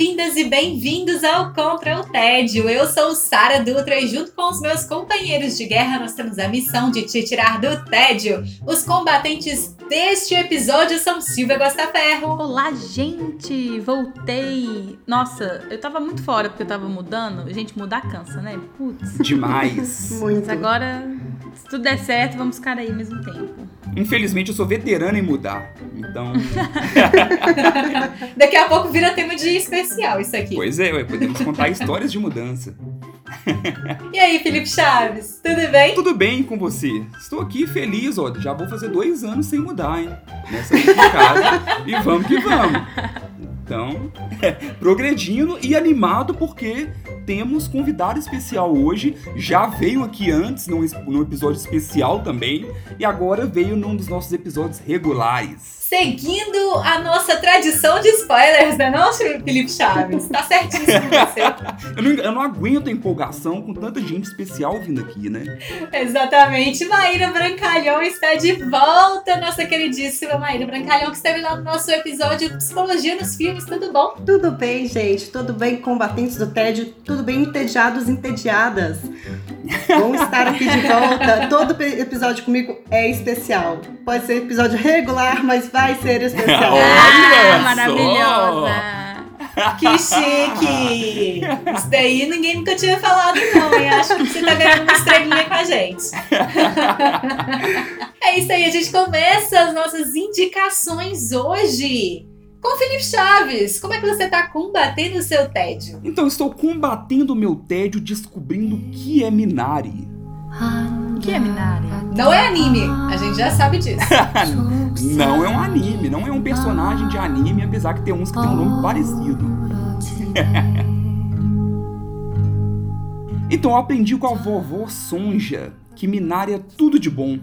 Bem-vindas e bem-vindos ao Contra o Tédio. Eu sou Sara Dutra e junto com os meus companheiros de guerra nós temos a missão de te tirar do tédio. Os combatentes deste episódio são Silvia Gostaferro. Olá, gente! Voltei! Nossa, eu tava muito fora porque eu tava mudando. Gente, mudar cansa, né? Putz. Demais. Mas agora, se tudo der certo, vamos ficar aí ao mesmo tempo. Infelizmente eu sou veterano em mudar. Então. Daqui a pouco vira tema de especial isso aqui. Pois é, ué, podemos contar histórias de mudança. E aí, Felipe Chaves, tudo bem? Tudo bem com você? Estou aqui feliz, ó. Já vou fazer dois anos sem mudar, hein? Nessa casa. e vamos que vamos. Então, progredindo e animado porque temos convidado especial hoje. Já veio aqui antes num, num episódio especial também e agora veio num dos nossos episódios regulares. Seguindo a nossa tradição de spoilers, né não, Felipe Chaves? Tá certíssimo você. eu, não, eu não aguento a empolgação com tanta gente especial vindo aqui, né? Exatamente. Maíra Brancalhão está de volta, nossa queridíssima Maíra Brancalhão, que esteve lá no nosso episódio Psicologia nos Filmes. Tudo bom? Tudo bem, gente. Tudo bem, combatentes do tédio. Tudo bem, entediados, entediadas. Bom estar aqui de volta. Todo episódio comigo é especial. Pode ser episódio regular, mas vai ser especial. Olha ah, maravilhosa! Que chique! Isso daí ninguém nunca tinha falado, não, hein? Acho que você tá ganhando uma estrelinha com a gente. É isso aí, a gente começa as nossas indicações hoje. Com Felipe Chaves, como é que você tá combatendo o seu tédio? Então, estou combatendo o meu tédio descobrindo o que é Minari. O que é Minari? Não é anime, a gente já sabe disso. não é um anime, não é um personagem de anime, apesar que tem uns que tem um nome parecido. então eu aprendi com a vovó Sonja que Minari é tudo de bom.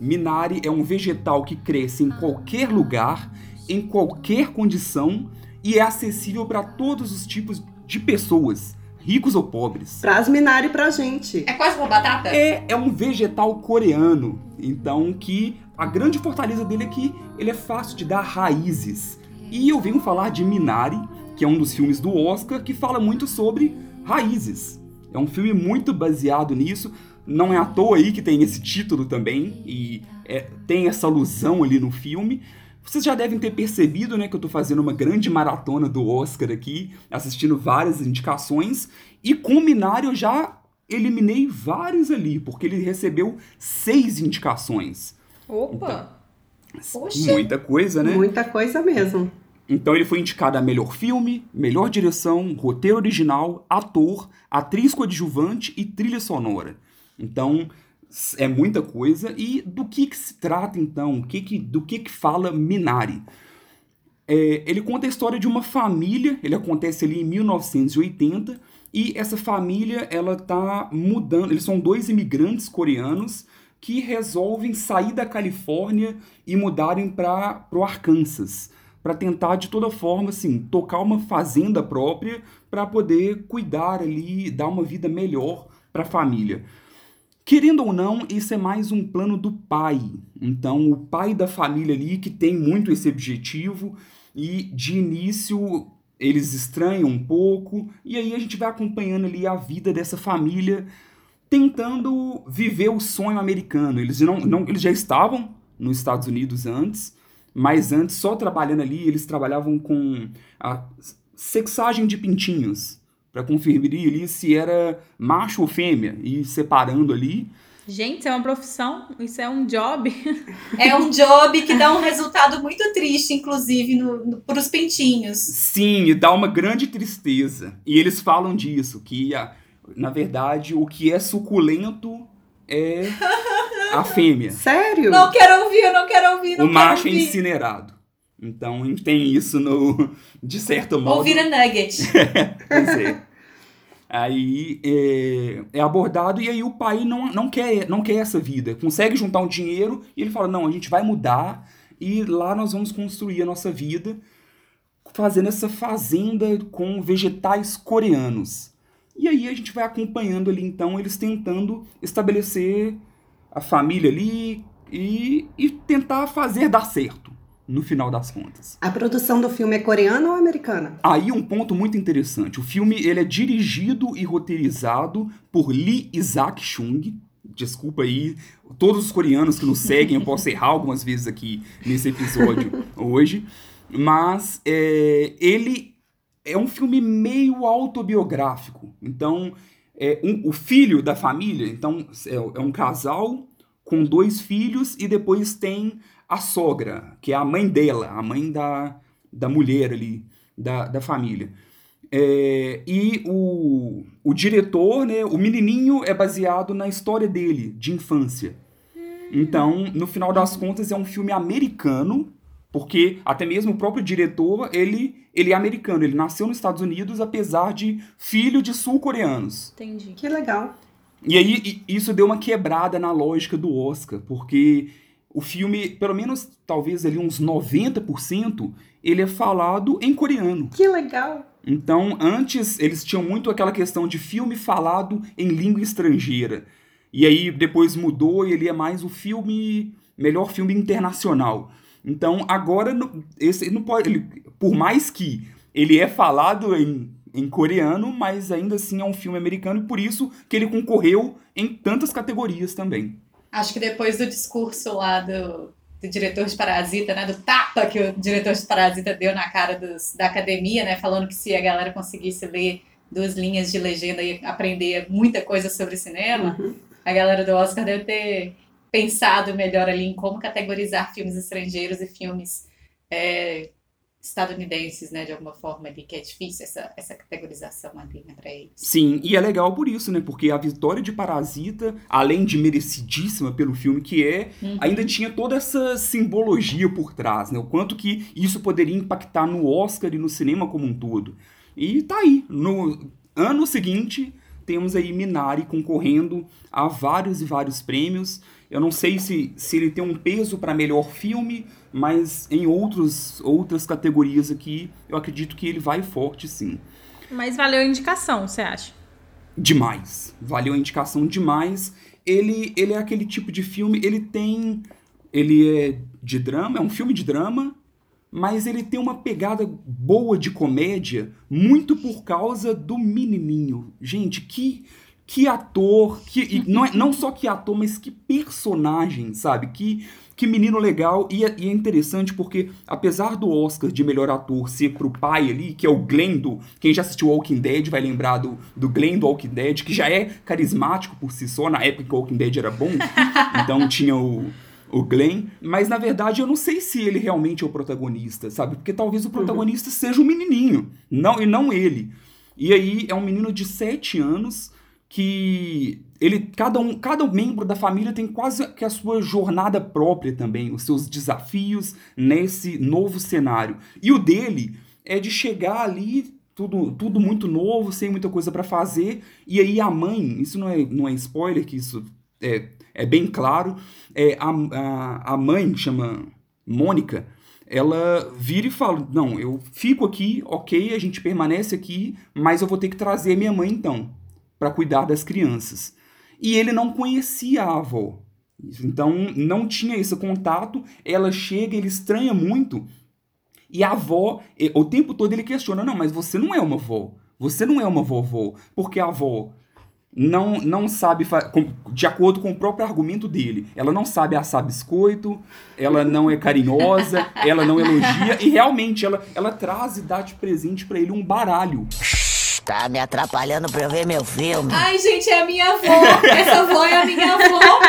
Minari é um vegetal que cresce em qualquer lugar, em qualquer condição e é acessível para todos os tipos de pessoas, ricos ou pobres. Traz Minari pra gente. É quase uma batata? É, é um vegetal coreano, então que a grande fortaleza dele é que ele é fácil de dar raízes. E eu venho falar de Minari, que é um dos filmes do Oscar que fala muito sobre raízes. É um filme muito baseado nisso. Não é à toa aí que tem esse título também e é, tem essa alusão ali no filme. Vocês já devem ter percebido, né, que eu tô fazendo uma grande maratona do Oscar aqui, assistindo várias indicações, e com Minari eu já eliminei vários ali, porque ele recebeu seis indicações. Opa! Então, muita coisa, né? Muita coisa mesmo. Então ele foi indicado a melhor filme, melhor direção, roteiro original, ator, atriz coadjuvante e trilha sonora. Então, é muita coisa. E do que, que se trata, então? Que que, do que, que fala Minari? É, ele conta a história de uma família, ele acontece ali em 1980, e essa família, ela tá mudando, eles são dois imigrantes coreanos que resolvem sair da Califórnia e mudarem para o Arkansas, para tentar de toda forma, assim, tocar uma fazenda própria para poder cuidar ali, dar uma vida melhor para a família. Querendo ou não, isso é mais um plano do pai. Então, o pai da família ali que tem muito esse objetivo e de início eles estranham um pouco e aí a gente vai acompanhando ali a vida dessa família tentando viver o sonho americano. Eles não, não eles já estavam nos Estados Unidos antes, mas antes só trabalhando ali, eles trabalhavam com a sexagem de pintinhos para conferir ali se era macho ou fêmea e separando ali. Gente, isso é uma profissão, isso é um job. É um job que dá um resultado muito triste, inclusive, no, no, para os pintinhos. Sim, e dá uma grande tristeza. E eles falam disso, que na verdade o que é suculento é a fêmea. Sério? Não quero ouvir, eu não quero ouvir. Não o macho ouvir. é incinerado. Então tem isso no. De certo modo. Ouvir a nugget. pois é. Aí é, é, abordado e aí o pai não, não, quer, não quer essa vida. Consegue juntar um dinheiro e ele fala: não, a gente vai mudar e lá nós vamos construir a nossa vida fazendo essa fazenda com vegetais coreanos. E aí a gente vai acompanhando ali então eles tentando estabelecer a família ali e, e tentar fazer dar certo no final das contas. A produção do filme é coreana ou americana? Aí um ponto muito interessante. O filme ele é dirigido e roteirizado por Lee Isaac Chung. Desculpa aí, todos os coreanos que nos seguem, eu posso errar algumas vezes aqui nesse episódio hoje. Mas é, ele é um filme meio autobiográfico. Então, é um, o filho da família, então é, é um casal com dois filhos e depois tem a sogra, que é a mãe dela, a mãe da, da mulher ali, da, da família. É, e o, o diretor, né, o menininho é baseado na história dele, de infância. Então, no final das contas, é um filme americano, porque até mesmo o próprio diretor, ele, ele é americano, ele nasceu nos Estados Unidos, apesar de filho de sul-coreanos. Entendi. Que legal. E aí, isso deu uma quebrada na lógica do Oscar, porque o filme, pelo menos talvez ali uns 90%, ele é falado em coreano. Que legal! Então, antes eles tinham muito aquela questão de filme falado em língua estrangeira. E aí depois mudou e ele é mais o filme, melhor filme internacional. Então, agora esse não pode, ele, por mais que ele é falado em, em coreano, mas ainda assim é um filme americano e por isso que ele concorreu em tantas categorias também. Acho que depois do discurso lá do, do diretor de Parasita, né, do tapa que o diretor de Parasita deu na cara dos, da academia, né, falando que se a galera conseguisse ler duas linhas de legenda e aprender muita coisa sobre cinema, uhum. a galera do Oscar deve ter pensado melhor ali em como categorizar filmes estrangeiros e filmes é, estadunidenses, né, de alguma forma ali, que é difícil essa, essa categorização ali, né, pra eles. Sim, e é legal por isso, né, porque a vitória de Parasita, além de merecidíssima pelo filme que é, uhum. ainda tinha toda essa simbologia por trás, né, o quanto que isso poderia impactar no Oscar e no cinema como um todo. E tá aí, no ano seguinte, temos aí Minari concorrendo a vários e vários prêmios, eu não sei se, se ele tem um peso para melhor filme, mas em outros, outras categorias aqui, eu acredito que ele vai forte sim. Mas valeu a indicação, você acha? Demais. Valeu a indicação demais. Ele, ele é aquele tipo de filme, ele tem. Ele é de drama, é um filme de drama, mas ele tem uma pegada boa de comédia, muito por causa do menininho. Gente, que que ator, que não, é, não só que ator, mas que personagem, sabe? Que, que menino legal. E é, e é, interessante porque, apesar do Oscar de melhor ator ser pro pai ali, que é o Glenn do. Quem já assistiu Walking Dead vai lembrar do, do Glenn do Walking Dead, que já é carismático por si só. Na época que o Walking Dead era bom. Então tinha o o Glenn, mas na verdade eu não sei se ele realmente é o protagonista, sabe? Porque talvez o protagonista uhum. seja o menininho, não e não ele. E aí é um menino de 7 anos que ele cada um cada membro da família tem quase que a sua jornada própria também, os seus desafios nesse novo cenário. E o dele é de chegar ali tudo, tudo muito novo, sem muita coisa para fazer, e aí a mãe, isso não é, não é spoiler, que isso é, é bem claro, é, a, a, a mãe, chama Mônica, ela vira e fala: Não, eu fico aqui, ok, a gente permanece aqui, mas eu vou ter que trazer minha mãe então para cuidar das crianças. E ele não conhecia a avó. Então não tinha esse contato. Ela chega, ele estranha muito. E a avó, o tempo todo ele questiona: não, mas você não é uma avó. Você não é uma vovó. Porque a avó não, não sabe, de acordo com o próprio argumento dele, ela não sabe assar biscoito, ela não é carinhosa, ela não elogia, e realmente ela, ela traz e dá de presente para ele um baralho. Tá me atrapalhando pra eu ver meu filme. Ai, gente, é a minha avó. Essa avó é a minha avó.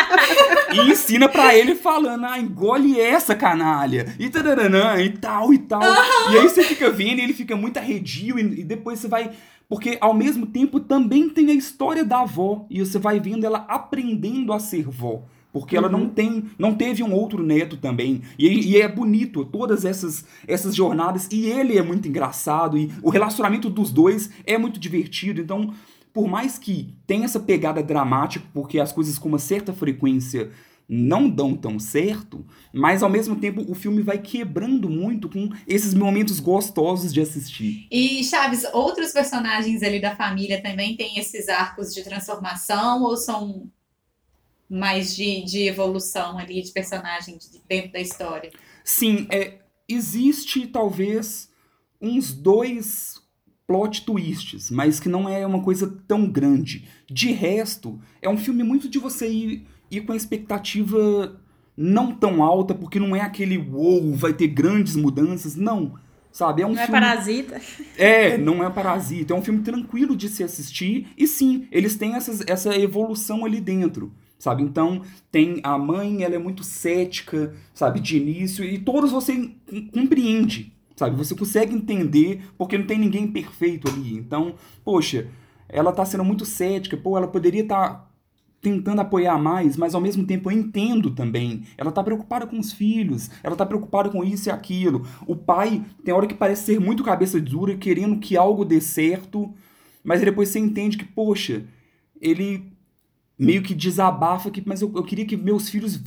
E ensina pra ele falando, ah, engole essa canalha. E taranã, e tal, e tal. Uhum. E aí você fica vendo e ele fica muito arredio. E, e depois você vai... Porque ao mesmo tempo também tem a história da avó. E você vai vendo ela aprendendo a ser vó porque ela não uhum. tem, não teve um outro neto também. E, e, é bonito todas essas essas jornadas e ele é muito engraçado e o relacionamento dos dois é muito divertido. Então, por mais que tenha essa pegada dramática, porque as coisas com uma certa frequência não dão tão certo, mas ao mesmo tempo o filme vai quebrando muito com esses momentos gostosos de assistir. E Chaves, outros personagens ali da família também têm esses arcos de transformação ou são mais de, de evolução ali de personagem de- dentro da história? Sim, é, existe talvez uns dois plot twists, mas que não é uma coisa tão grande. De resto, é um filme muito de você ir, ir com a expectativa não tão alta, porque não é aquele wow, vai ter grandes mudanças, não. Sabe, é um Não é filme parasita. é, não é parasita. É um filme tranquilo de se assistir. E sim, eles têm essas, essa evolução ali dentro. Sabe? Então, tem a mãe, ela é muito cética, sabe, de início, e todos você com- compreende, sabe? Você consegue entender, porque não tem ninguém perfeito ali. Então, poxa, ela tá sendo muito cética, pô, ela poderia estar tentando apoiar mais, mas ao mesmo tempo eu entendo também. Ela tá preocupada com os filhos, ela tá preocupada com isso e aquilo. O pai tem hora que parece ser muito cabeça dura, querendo que algo dê certo, mas depois você entende que, poxa, ele meio que desabafa que, mas eu, eu queria que meus filhos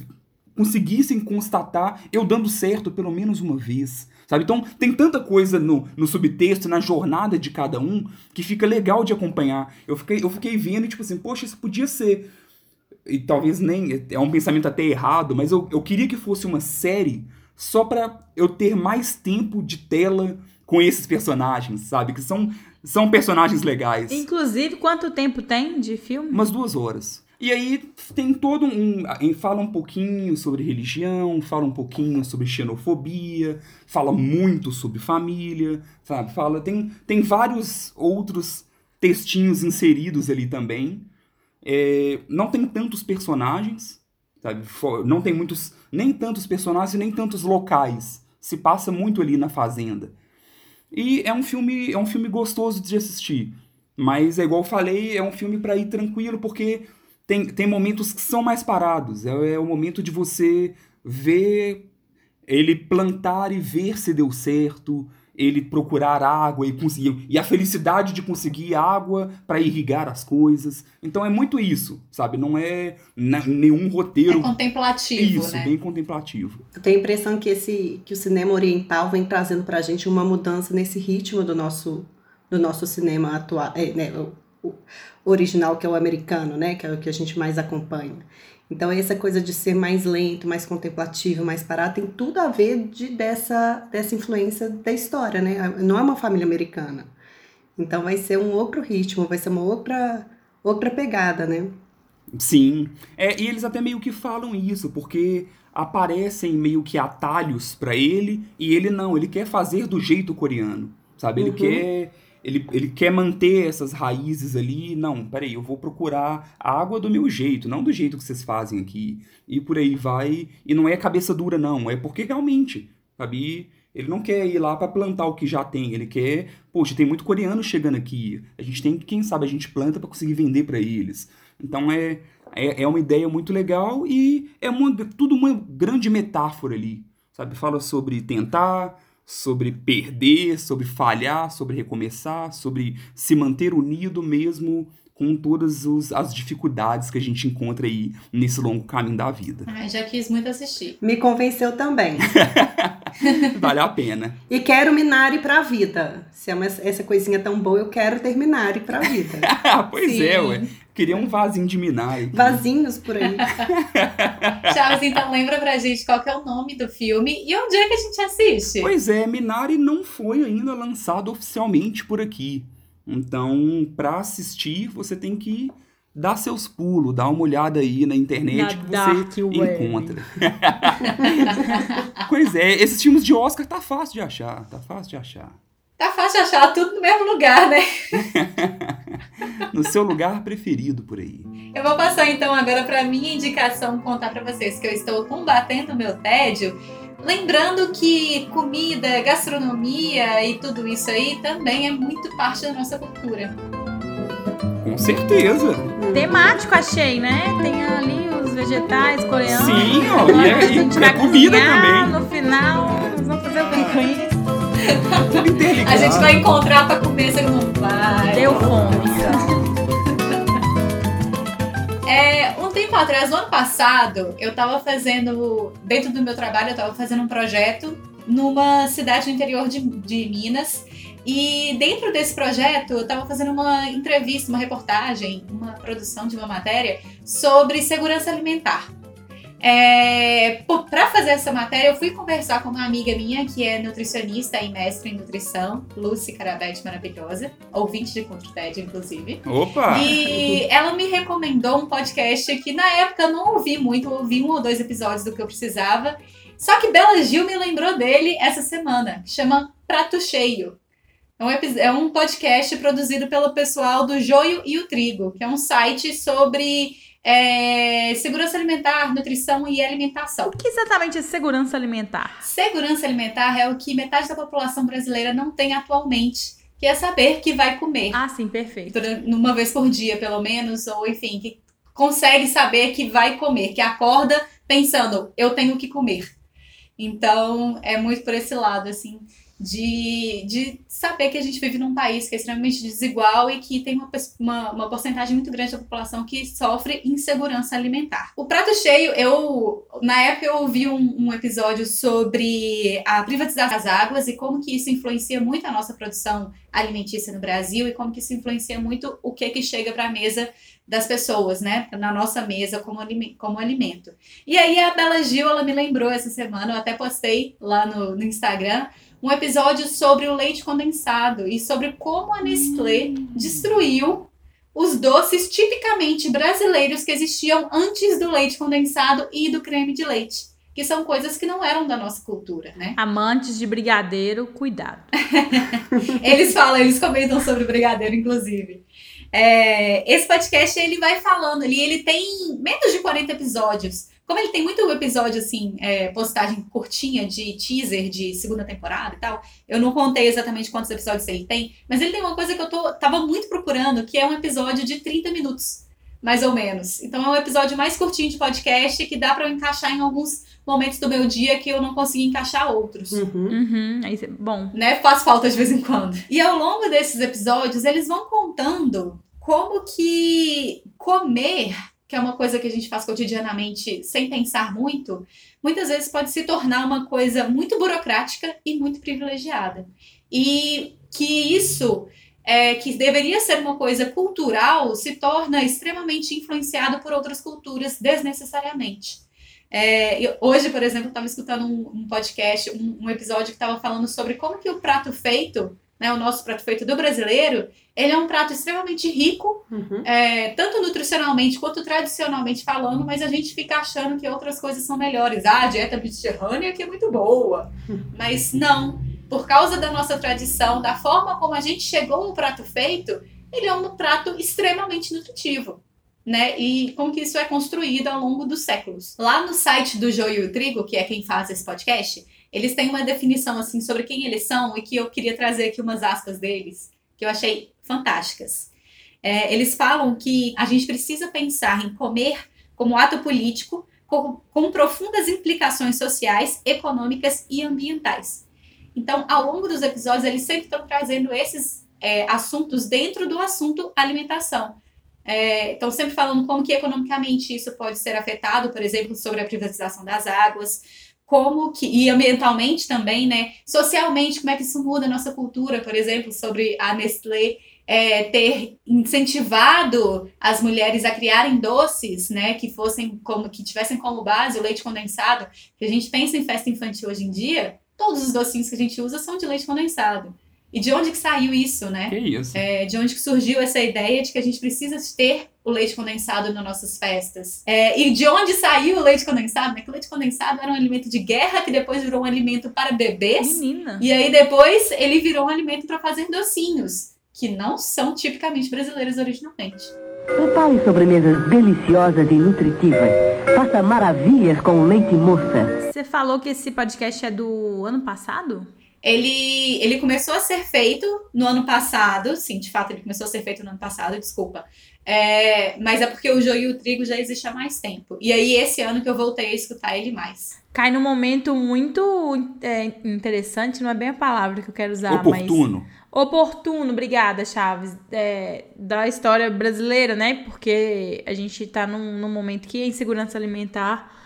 conseguissem constatar eu dando certo pelo menos uma vez. Sabe? Então tem tanta coisa no, no subtexto, na jornada de cada um, que fica legal de acompanhar. Eu fiquei, eu fiquei vendo e tipo assim, poxa, isso podia ser e talvez nem é um pensamento até errado, mas eu, eu queria que fosse uma série só pra eu ter mais tempo de tela com esses personagens, sabe? Que são, são personagens legais. Inclusive, quanto tempo tem de filme? Umas duas horas. E aí tem todo um. Fala um pouquinho sobre religião, fala um pouquinho sobre xenofobia, fala muito sobre família, sabe? Fala. Tem, tem vários outros textinhos inseridos ali também. É, não tem tantos personagens, sabe? Não tem muitos. Nem tantos personagens, nem tantos locais. Se passa muito ali na fazenda. E é um filme, é um filme gostoso de assistir. Mas é igual eu falei, é um filme pra ir tranquilo, porque tem, tem momentos que são mais parados. É, é o momento de você ver ele plantar e ver se deu certo, ele procurar água e conseguir e a felicidade de conseguir água para irrigar as coisas. Então é muito isso, sabe? Não é nenhum É roteiro contemplativo, isso, né? bem contemplativo. Eu tenho a impressão que, esse, que o cinema oriental vem trazendo pra gente uma mudança nesse ritmo do nosso, do nosso cinema atual, é, né, o, o original, que é o americano, né, que é o que a gente mais acompanha. Então, essa coisa de ser mais lento, mais contemplativo, mais parado, tem tudo a ver de, dessa, dessa influência da história, né? Não é uma família americana. Então, vai ser um outro ritmo, vai ser uma outra, outra pegada, né? Sim. É, e eles até meio que falam isso, porque aparecem meio que atalhos pra ele, e ele não, ele quer fazer do jeito coreano, sabe? Ele Uhum. quer ele, ele quer manter essas raízes ali. Não, peraí, eu vou procurar a água do meu jeito, não do jeito que vocês fazem aqui. E por aí vai. E não é cabeça dura, não. É porque realmente, sabe? Ele não quer ir lá pra plantar o que já tem. Ele quer. Poxa, tem muito coreano chegando aqui. A gente tem, quem sabe, a gente planta pra conseguir vender pra eles. Então é, é, é uma ideia muito legal e é uma, tudo uma grande metáfora ali. Sabe? Fala sobre tentar, sobre perder, sobre falhar, sobre recomeçar, sobre se manter unido mesmo com todas os- as dificuldades que a gente encontra aí nesse longo caminho da vida. Ai, já quis muito assistir. Me convenceu também. Vale a pena. E quero Minari pra vida. Se é uma- essa coisinha tão boa, eu quero ter Minari pra vida. Pois Sim. é, ué. Queria um vasinho de Minai. aqui. Vazinhos por aí. Chaves, então lembra pra gente qual que é o nome do filme e onde é que a gente assiste? Pois é, Minari não foi ainda lançado oficialmente por aqui. Então, pra assistir, você tem que dar seus pulos, dar uma olhada aí na internet Na que você encontra. pois é, esses filmes de Oscar tá fácil de achar, tá fácil de achar. Tá fácil de achar tudo no mesmo lugar, né? No seu lugar preferido por aí. Eu vou passar então agora para minha indicação, contar para vocês que eu estou combatendo o meu tédio. Lembrando que comida, gastronomia e tudo isso aí também é muito parte da nossa cultura. Com certeza. Temático, achei, né? Tem ali os vegetais coreanos. Sim, ó, e é- a e é comida cozinhar, também. No final, nós vamos fazer o que com isso? Tudo interligado. A gente vai encontrar para comer, você não vai. Deu fome. É, um tempo atrás, no ano passado, eu tava fazendo, dentro do meu trabalho, eu tava fazendo um projeto numa cidade do interior de, de Minas. E dentro desse projeto, eu estava fazendo uma entrevista, uma reportagem, uma produção de uma matéria sobre segurança alimentar. É, para fazer essa matéria, eu fui conversar com uma amiga minha que é nutricionista e mestre em nutrição, Lucy Carabete maravilhosa, ouvinte de Contra inclusive. Opa! E ela me recomendou um podcast que na época eu não ouvi muito, ouvi um ou dois episódios do que eu precisava. Só que Bela Gil me lembrou dele essa semana, que chama Prato Cheio. É um, é um podcast produzido pelo pessoal do Joio e o Trigo, que é um site sobre é, segurança alimentar, nutrição e alimentação. O que exatamente é segurança alimentar? Segurança alimentar é o que metade da população brasileira não tem atualmente, que é saber que vai comer. Ah, sim, perfeito. Uma vez por dia, pelo menos, ou enfim, que consegue saber que vai comer, que acorda pensando, eu tenho que comer. Então, é muito por esse lado, assim de, de saber que a gente vive num país que é extremamente desigual e que tem uma, uma, uma porcentagem muito grande da população que sofre insegurança alimentar. O prato cheio, eu na época eu ouvi um, um episódio sobre a privatização das águas e como que isso influencia muito a nossa produção alimentícia no Brasil e como que isso influencia muito o que que chega para a mesa das pessoas, né, na nossa mesa como, como alimento. E aí a Bela Gil, ela me lembrou essa semana, eu até postei lá no, no Instagram, um episódio sobre o leite condensado e sobre como a Nestlé hum. destruiu os doces tipicamente brasileiros que existiam antes do leite condensado e do creme de leite. Que são coisas que não eram da nossa cultura, né? Amantes de brigadeiro, cuidado. eles falam, eles comentam sobre brigadeiro, inclusive. É, esse podcast ele vai falando ali, ele tem menos de 40 episódios. Como ele tem muito episódio, assim, é, postagem curtinha de teaser de segunda temporada e tal, eu não contei exatamente quantos episódios ele tem, mas ele tem uma coisa que eu tô, tava muito procurando, que é um episódio de 30 minutos, mais ou menos. Então é um episódio mais curtinho de podcast que dá para eu encaixar em alguns momentos do meu dia que eu não consegui encaixar outros. Uhum. Uhum. bom. Né? Faz falta de vez em quando. E ao longo desses episódios, eles vão contando como que comer que é uma coisa que a gente faz cotidianamente sem pensar muito, muitas vezes pode se tornar uma coisa muito burocrática e muito privilegiada. E que isso, é, que deveria ser uma coisa cultural, se torna extremamente influenciado por outras culturas desnecessariamente. É, hoje, por exemplo, estava escutando um, um podcast, um, um, episódio que estava falando sobre como que o prato feito, né, o nosso prato feito do brasileiro, ele é um prato extremamente rico, uhum. é, tanto nutricionalmente quanto tradicionalmente falando, mas a gente fica achando que outras coisas são melhores. Ah, a dieta mediterrânea que é muito boa. Mas não. Por causa da nossa tradição, da forma como a gente chegou no prato feito, ele é um prato extremamente nutritivo. Né? E como que isso é construído ao longo dos séculos. Lá no site do Joio e o Trigo, que é quem faz esse podcast, eles têm uma definição assim sobre quem eles são e que eu queria trazer aqui umas aspas deles, que eu achei fantásticas. É, eles falam que a gente precisa pensar em comer como ato político com, com profundas implicações sociais, econômicas e ambientais. Então, ao longo dos episódios, eles sempre estão trazendo esses é, assuntos dentro do assunto alimentação. É, estão sempre falando como que economicamente isso pode ser afetado, por exemplo, sobre a privatização das águas, como que, e ambientalmente também, né? Socialmente, como é que isso muda a nossa cultura, por exemplo, sobre a Nestlé é, ter incentivado as mulheres a criarem doces, né, que fossem como que tivessem como base o leite condensado, que a gente pensa em festa infantil hoje em dia, todos os docinhos que a gente usa são de leite condensado. E de onde que saiu isso, né? Que isso? É, de onde que surgiu essa ideia de que a gente precisa ter o leite condensado nas nossas festas. É, e de onde saiu o leite condensado? Né? Que o leite condensado era um alimento de guerra que depois virou um alimento para bebês. Menina. E aí depois ele virou um alimento para fazer docinhos que não são tipicamente brasileiras originalmente. Prepare sobremesas deliciosas e nutritivas. Faça maravilhas com leite moça. Você falou que esse podcast é do ano passado? Ele, ele começou a ser feito no ano passado, sim, de fato ele começou a ser feito no ano passado, desculpa. É, mas é porque o joio e o trigo já existe há mais tempo. E aí, esse ano que eu voltei a escutar ele mais. Cai num momento muito é, interessante, não é bem a palavra que eu quero usar, Oportuno. mas oportuno, obrigada, Chaves, é, da história brasileira, né? Porque a gente tá num, num momento que a insegurança alimentar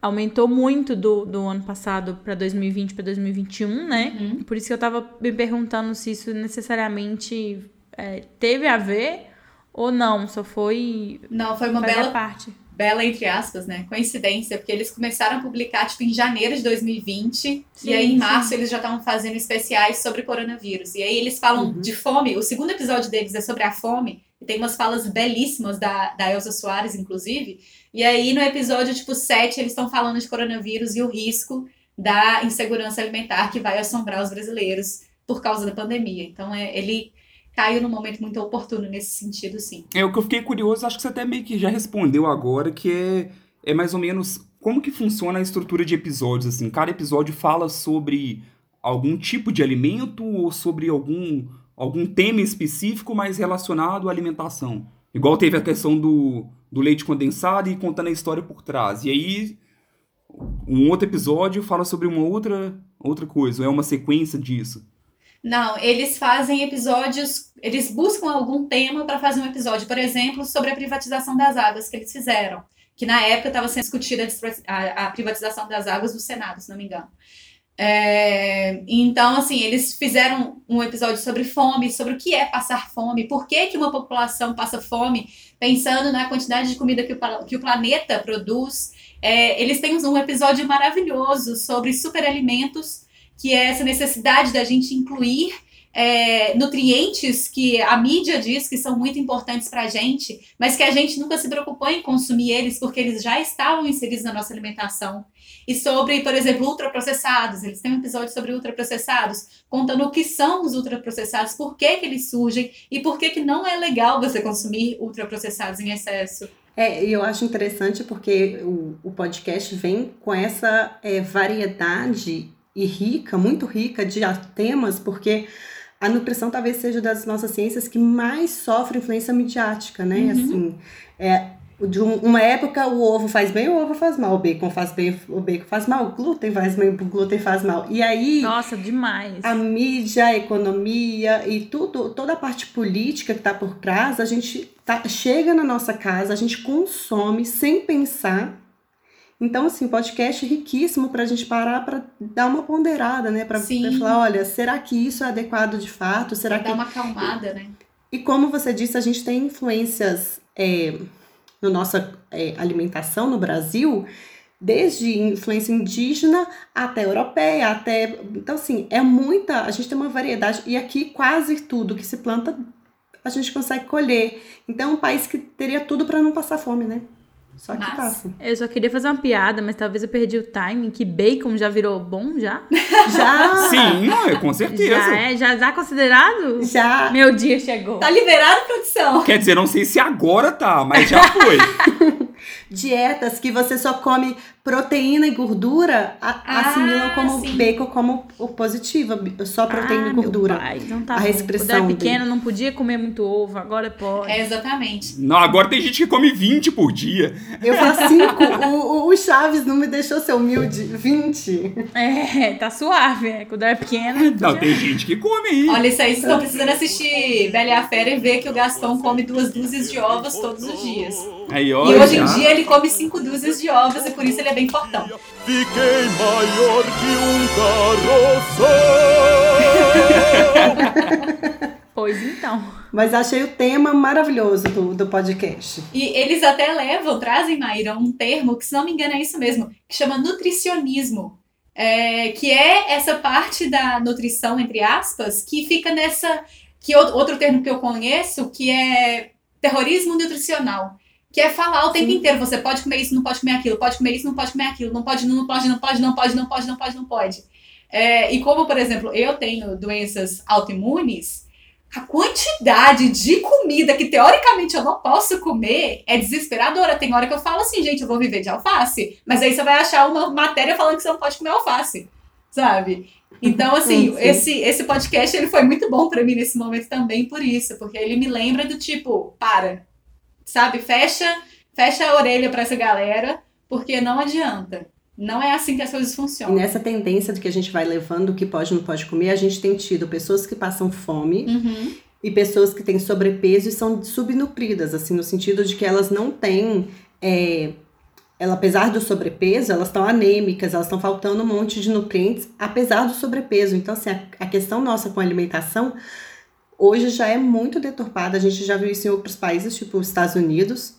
aumentou muito do, do ano passado para 2020 para 2021, né? Uhum. Por isso que eu tava me perguntando se isso necessariamente é, teve a ver ou não, só foi Não, foi uma bela parte. bela, entre aspas, né? Coincidência, porque eles começaram a publicar, tipo, em janeiro de 2020. Sim, e aí, em sim. março, eles já estavam fazendo especiais sobre coronavírus. E aí, eles falam Uhum. de fome. O segundo episódio deles é sobre a fome. E tem umas falas belíssimas da, da Elsa Soares, inclusive. E aí, no episódio, tipo, 7, eles estão falando de coronavírus e o risco da insegurança alimentar que vai assombrar os brasileiros por causa da pandemia. Então, é, ele caiu num momento muito oportuno nesse sentido, sim. É o que eu fiquei curioso, acho que você até meio que já respondeu agora, que é, é mais ou menos como que funciona a estrutura de episódios, assim. Cada episódio fala sobre algum tipo de alimento ou sobre algum, algum tema específico, mas relacionado à alimentação. Igual teve a questão do, do leite condensado e contando a história por trás. E aí, um outro episódio fala sobre uma outra, outra coisa, ou é uma sequência disso. Não, eles fazem episódios, eles buscam algum tema para fazer um episódio, por exemplo, sobre a privatização das águas que eles fizeram, que na época estava sendo discutida a a privatização das águas do Senado, se não me engano. É, então, assim, eles fizeram um episódio sobre fome, sobre o que é passar fome, por que, que uma população passa fome, pensando na quantidade de comida que o, que o planeta produz. É, eles têm um episódio maravilhoso sobre superalimentos, que é essa necessidade da gente incluir é, nutrientes que a mídia diz que são muito importantes para a gente, mas que a gente nunca se preocupou em consumir eles porque eles já estavam inseridos na nossa alimentação. E sobre, por exemplo, ultraprocessados. Eles têm um episódio sobre ultraprocessados, contando o que são os ultraprocessados, por que, que eles surgem e por que, que não é legal você consumir ultraprocessados em excesso. É, e eu acho interessante porque o, o podcast vem com essa é, variedade e rica, muito rica de temas, porque a nutrição talvez seja das nossas ciências que mais sofre influência midiática, né? Uhum. Assim, é, de um- uma época o ovo faz bem, o ovo faz mal, o bacon faz bem, o bacon faz mal, o glúten faz bem, o glúten faz mal. E aí Nossa, demais. a mídia, a economia e tudo, toda a parte política que está por trás, a gente tá- chega na nossa casa, a gente consome sem pensar. Então, assim, podcast é riquíssimo para a gente parar para dar uma ponderada, né? Para falar, olha, será que isso é adequado de fato? Será Pra que dar uma acalmada, né? e como você disse, a gente tem influências é, na nossa é, alimentação no Brasil, desde influência indígena até europeia, até. Então, assim, é muita. A gente tem uma variedade. E aqui quase tudo que se planta a gente consegue colher. Então, é um país que teria tudo para não passar fome, né? Só que passa. Eu só queria fazer uma piada, mas talvez eu perdi o timing, que bacon já virou bom, já? Já! Sim, não, é, com certeza. Já é? Já tá considerado? Já! Meu dia chegou. Tá liberado, produção? Quer dizer, não sei se agora tá, mas já foi. Dietas que você só come proteína e gordura a- Ah, assimilam como sim. bacon como o positivo, só proteína ah, e gordura. Pai, então tá A restrição Quando eu era dele. pequeno, não podia comer muito ovo, agora pode. É, exatamente. Não, agora tem gente que come 20 por dia. Eu faço cinco. o, o- o Chaves não me deixou ser humilde. 20. É, tá suave. É. Quando era pequeno, Não, podia- tem gente que come aí. Olha, isso aí, vocês estão precisando assistir Bela e a Fera e ver que o Gastão come duas dúzias de ovos todos os dias. Aí, E hoje em dia ele come cinco dúzias de ovos e por isso ele é bem fortão. Fiquei maior que um carroção. Pois então. Mas achei o tema maravilhoso do, do podcast. E eles até levam, trazem, Maíra, um termo que, se não me engano, é isso mesmo, que chama nutricionismo. É, que é essa parte da nutrição, entre aspas, que fica nessa. que outro termo que eu conheço, que é terrorismo nutricional. Que é falar o tempo Sim. inteiro, você pode comer isso, não pode comer aquilo, pode comer isso, não pode comer aquilo, não pode, não pode, não pode, não pode, não pode, não pode, não pode. É, e como, por exemplo, eu tenho doenças autoimunes, a quantidade de comida que teoricamente eu não posso comer é desesperadora. Tem hora que eu falo assim, gente, eu vou viver de alface. Mas aí você vai achar uma matéria falando que você não pode comer alface, sabe? Então, assim, Sim, sim. esse, esse podcast ele foi muito bom pra mim nesse momento também por isso, porque ele me lembra do tipo, para, sabe? Fecha, fecha a orelha pra essa galera, porque não adianta. não é assim que as coisas E funcionam. nessa tendência do que a gente vai levando, o que pode e não pode comer, a gente tem tido pessoas que passam fome Uhum. e pessoas que têm sobrepeso e são subnutridas, assim, no sentido de que elas não têm. é, ela, apesar do sobrepeso, elas estão anêmicas, elas estão faltando um monte de nutrientes, apesar do sobrepeso. Então, assim, a, a questão nossa com a alimentação hoje já é muito deturpada. A gente já viu isso em outros países, tipo os Estados Unidos,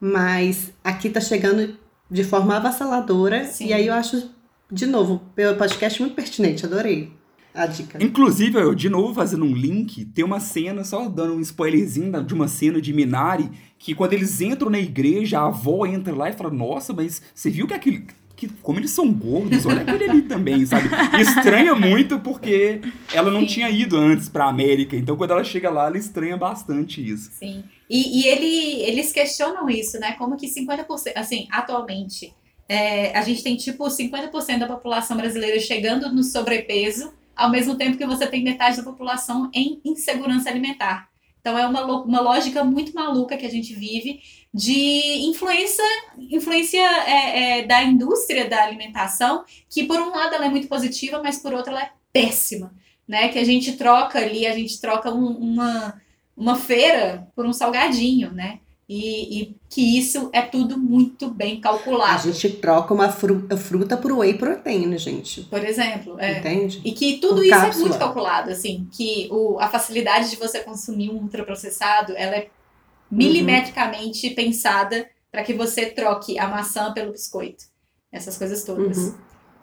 mas aqui tá chegando de forma avassaladora. Sim. E aí eu acho, de novo, pelo podcast muito pertinente, adorei a dica. Inclusive, eu, de novo fazendo um link, tem uma cena, só dando um spoilerzinho de uma cena de Minari, que quando eles entram na igreja, a avó entra lá e fala, nossa, mas você viu que aquele. Que, como eles são gordos, olha aquele ali também, sabe? Estranha muito porque ela não Sim. tinha ido antes pra América. Então, quando ela chega lá, ela estranha bastante isso. Sim. E, e ele, eles questionam isso, né? Como que 50%, assim, atualmente, é, a gente tem tipo 50% da população brasileira chegando no sobrepeso, ao mesmo tempo que você tem metade da população em insegurança alimentar. Então é uma, uma lógica muito maluca que a gente vive de influência, influência é, é, da indústria da alimentação, que por um lado ela é muito positiva, mas por outro ela é péssima. Né? Que a gente troca ali, a gente troca um- uma, uma feira por um salgadinho, né? E, e que isso é tudo muito bem A calculado. gente troca uma fru- fruta por whey protein, gente. Por exemplo, é. Entende? E que tudo Por isso é cápsula. muito calculado, assim, que o, a facilidade de você consumir um ultraprocessado, ela é milimetricamente pensada para que você troque a maçã pelo biscoito. Essas coisas todas. Uhum.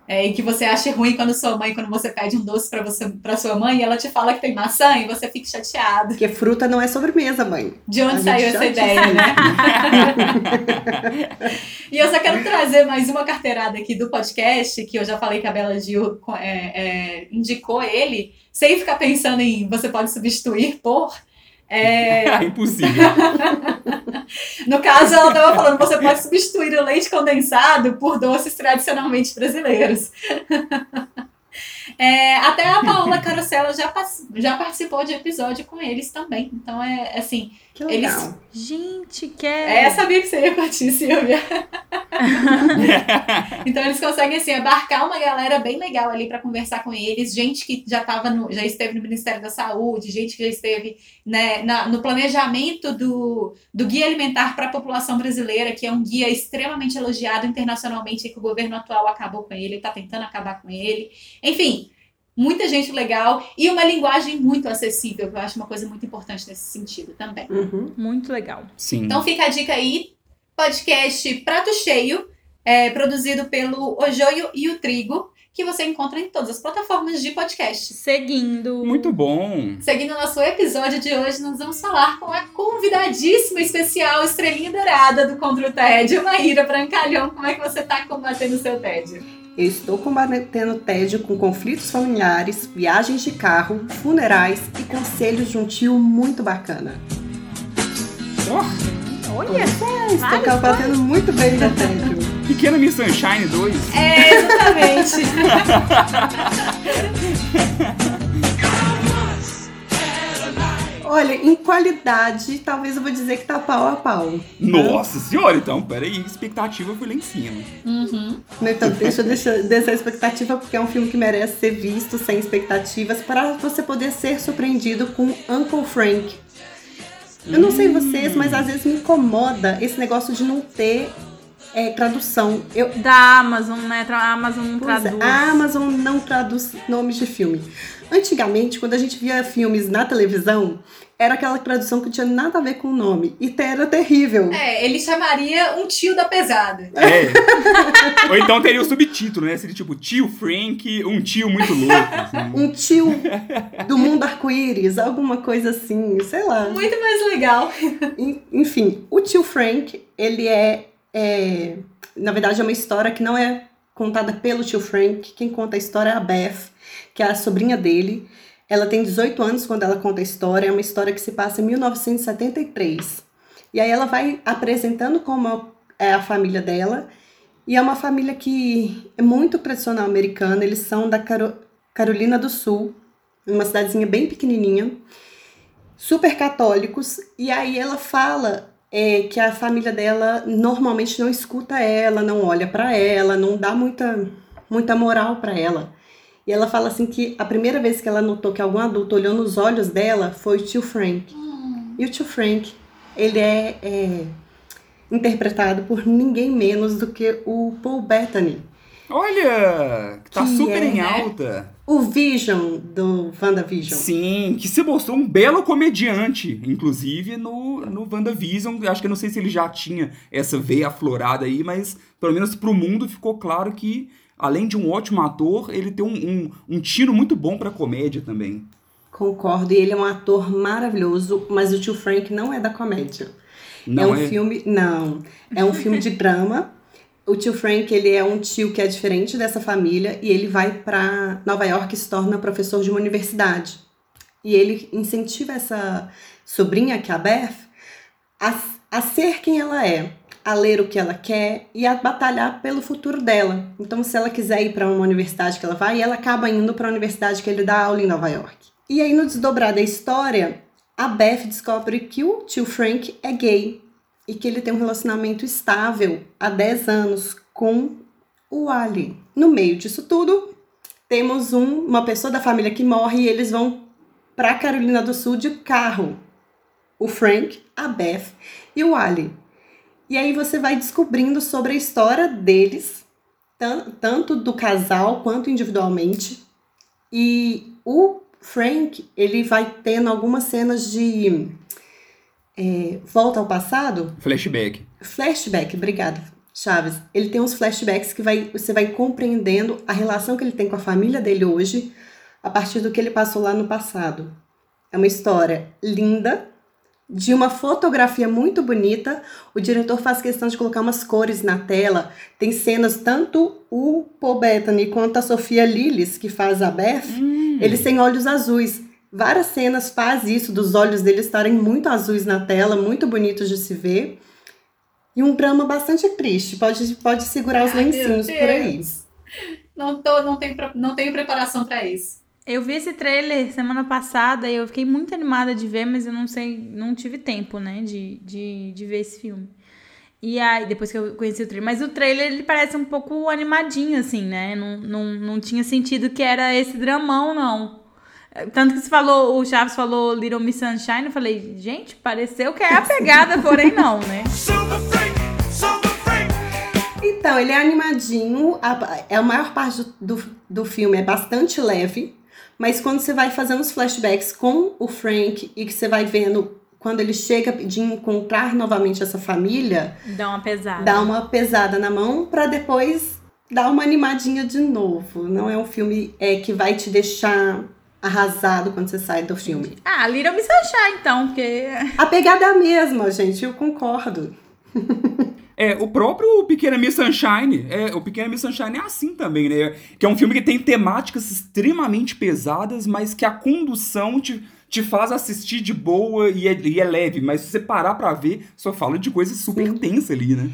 É, e que você ache ruim quando sua mãe, quando você pede um doce para você, para sua mãe, ela te fala que tem maçã e você fica chateado. Porque fruta não é sobremesa, mãe. De onde A saiu essa ideia, né? e eu só quero trazer mais uma carteirada aqui do podcast, que eu já falei que a Bela Gil é, é, indicou ele, sem ficar pensando em você pode substituir por. É, É impossível. no caso, ela estava falando você pode substituir o leite condensado por doces tradicionalmente brasileiros. É, até a Paola Carosella já, já participou de episódio com eles também. Então é assim. Que legal. Eles- Gente, que É, eu sabia que você ia curtir, Silvia. então eles conseguem assim abarcar uma galera bem legal ali para conversar com eles, gente que já tava no, já esteve no Ministério da Saúde, gente que já esteve né, na- no planejamento do, do guia alimentar para a população brasileira, que é um guia extremamente elogiado internacionalmente e que o governo atual acabou com ele, está tentando acabar com ele. Enfim, muita gente legal e uma linguagem muito acessível, que eu acho uma coisa muito importante nesse sentido também. Uhum. Muito legal. Sim. Então fica a dica aí, podcast Prato Cheio, é, produzido pelo O Joio e o Trigo, que você encontra em todas as plataformas de podcast. Seguindo. Muito bom. Seguindo o nosso episódio de hoje, nós vamos falar com a convidadíssima especial, estrelinha dourada do Contra o Tédio, Maíra Brancalhão. Como é que você tá combatendo o seu tédio? Eu estou combatendo tédio com conflitos familiares, viagens de carro, funerais e conselhos de um tio muito bacana. Olha, Estou combatendo muito bem meu tédio. Pequena Miss Sunshine 2. É, exatamente. Olha, em qualidade, talvez eu vou dizer que tá pau a pau. Nossa senhora, então, peraí. Expectativa foi lá em cima. Uhum. Então, deixa eu deixar dessa expectativa, porque é um filme que merece ser visto sem expectativas, para você poder ser surpreendido com Uncle Frank. Eu não sei vocês, mas às vezes me incomoda esse negócio de não ter é, tradução. Eu, da Amazon, né? A Amazon não Pois é, traduz. a Amazon não traduz nomes de filme. Antigamente, quando a gente via filmes na televisão, era aquela tradução que não tinha nada a ver com o nome. E era terrível. É, ele chamaria um tio da pesada. É. Ou então teria o subtítulo, né? Seria tipo tio Frank, um tio muito louco. assim. Um tio do mundo arco-íris, alguma coisa assim, sei lá. Muito mais legal. En- Enfim, o tio Frank, ele é, é- Na verdade, é uma história que não é contada pelo tio Frank. Quem conta a história é a Beth, que é a sobrinha dele. Ela tem 18 anos quando ela conta a história. É uma história que se passa em 1973. E aí ela vai apresentando como é a família dela. E é uma família que é muito tradicional americana. Eles são da Caro- Carolina do Sul, uma cidadezinha bem pequenininha super católicos, e aí ela fala é que a família dela normalmente não escuta ela, não olha pra ela, não dá muita, muita moral pra ela. E ela fala assim que a primeira vez que ela notou que algum adulto olhou nos olhos dela foi o tio Frank. E o tio Frank, ele é, é interpretado por ninguém menos do que o Paul Bettany. Olha, tá Que super é, em né? alta. O Vision do WandaVision. Sim, que se mostrou um belo comediante, inclusive no, no WandaVision. Acho que eu não sei se ele já tinha essa veia aflorada aí, mas pelo menos pro mundo ficou claro que, além de um ótimo ator, ele tem um, um, um tiro muito bom pra comédia também. Concordo, e ele é um ator maravilhoso, mas o tio Frank não é da comédia. Não é um é? filme, não, é um filme de drama. O tio Frank, ele é um tio que é diferente dessa família e ele vai para Nova York e se torna professor de uma universidade. E ele incentiva essa sobrinha, que é a Beth, a, a ser quem ela é, a ler o que ela quer e a batalhar pelo futuro dela. Então, se ela quiser ir para uma universidade que ela vai, ela acaba indo para a universidade que ele dá aula em Nova York. E aí, no desdobrar da história, a Beth descobre que o tio Frank é gay e que ele tem um relacionamento estável há 10 anos com o Ali. No meio disso tudo, temos um- uma pessoa da família que morre e eles vão para Carolina do Sul de carro. O Frank, a Beth e o Ali. E aí você vai descobrindo sobre a história deles, tan- tanto do casal quanto individualmente. E o Frank, ele vai tendo algumas cenas de é, volta ao passado, Flashback. flashback, obrigada, Chaves. Ele tem uns flashbacks que vai, você vai compreendendo a relação que ele tem com a família dele hoje, a partir do que ele passou lá no passado. É uma história linda, de uma fotografia muito bonita. O diretor faz questão de colocar umas cores na tela. Tem cenas, tanto o Paul Bettany quanto a Sofia Lillis, que faz a Beth, eles têm olhos azuis. Várias cenas faz isso, dos olhos deles estarem muito azuis na tela, muito bonitos de se ver. E um drama bastante triste. Pode, pode segurar os lencinhos por aí. Não, tô, não, tenho, não tenho preparação pra isso. Eu vi esse trailer semana passada e eu fiquei muito animada de ver, mas eu não sei, não tive tempo, né, de, de, de ver esse filme. E aí, depois que eu conheci o trailer. Mas o trailer, ele parece um pouco animadinho, assim, né? Não, não, não tinha sentido que era esse dramão, não. Tanto que você falou, o Chaves falou Little Miss Sunshine, eu falei, gente, pareceu que é a pegada, porém não, né? Então, ele é animadinho. A, é a maior parte do, do, do filme é bastante leve. Mas quando você vai fazendo os flashbacks com o Frank e que você vai vendo quando ele chega de encontrar novamente essa família, Dá uma pesada. dá uma pesada na mão pra depois dar uma animadinha de novo. Não é um filme é, que vai te deixar arrasado quando você sai do filme. Ah, Little Miss Sunshine, então, porque... A pegada é a mesma, gente, eu concordo. É, o próprio Pequena Miss Sunshine, é, o Pequena Miss Sunshine é assim também, né? Que é um filme que tem temáticas extremamente pesadas, mas que a condução te, te faz assistir de boa e é, e é leve. Mas se você parar pra ver, só fala de coisa super tensa ali, né?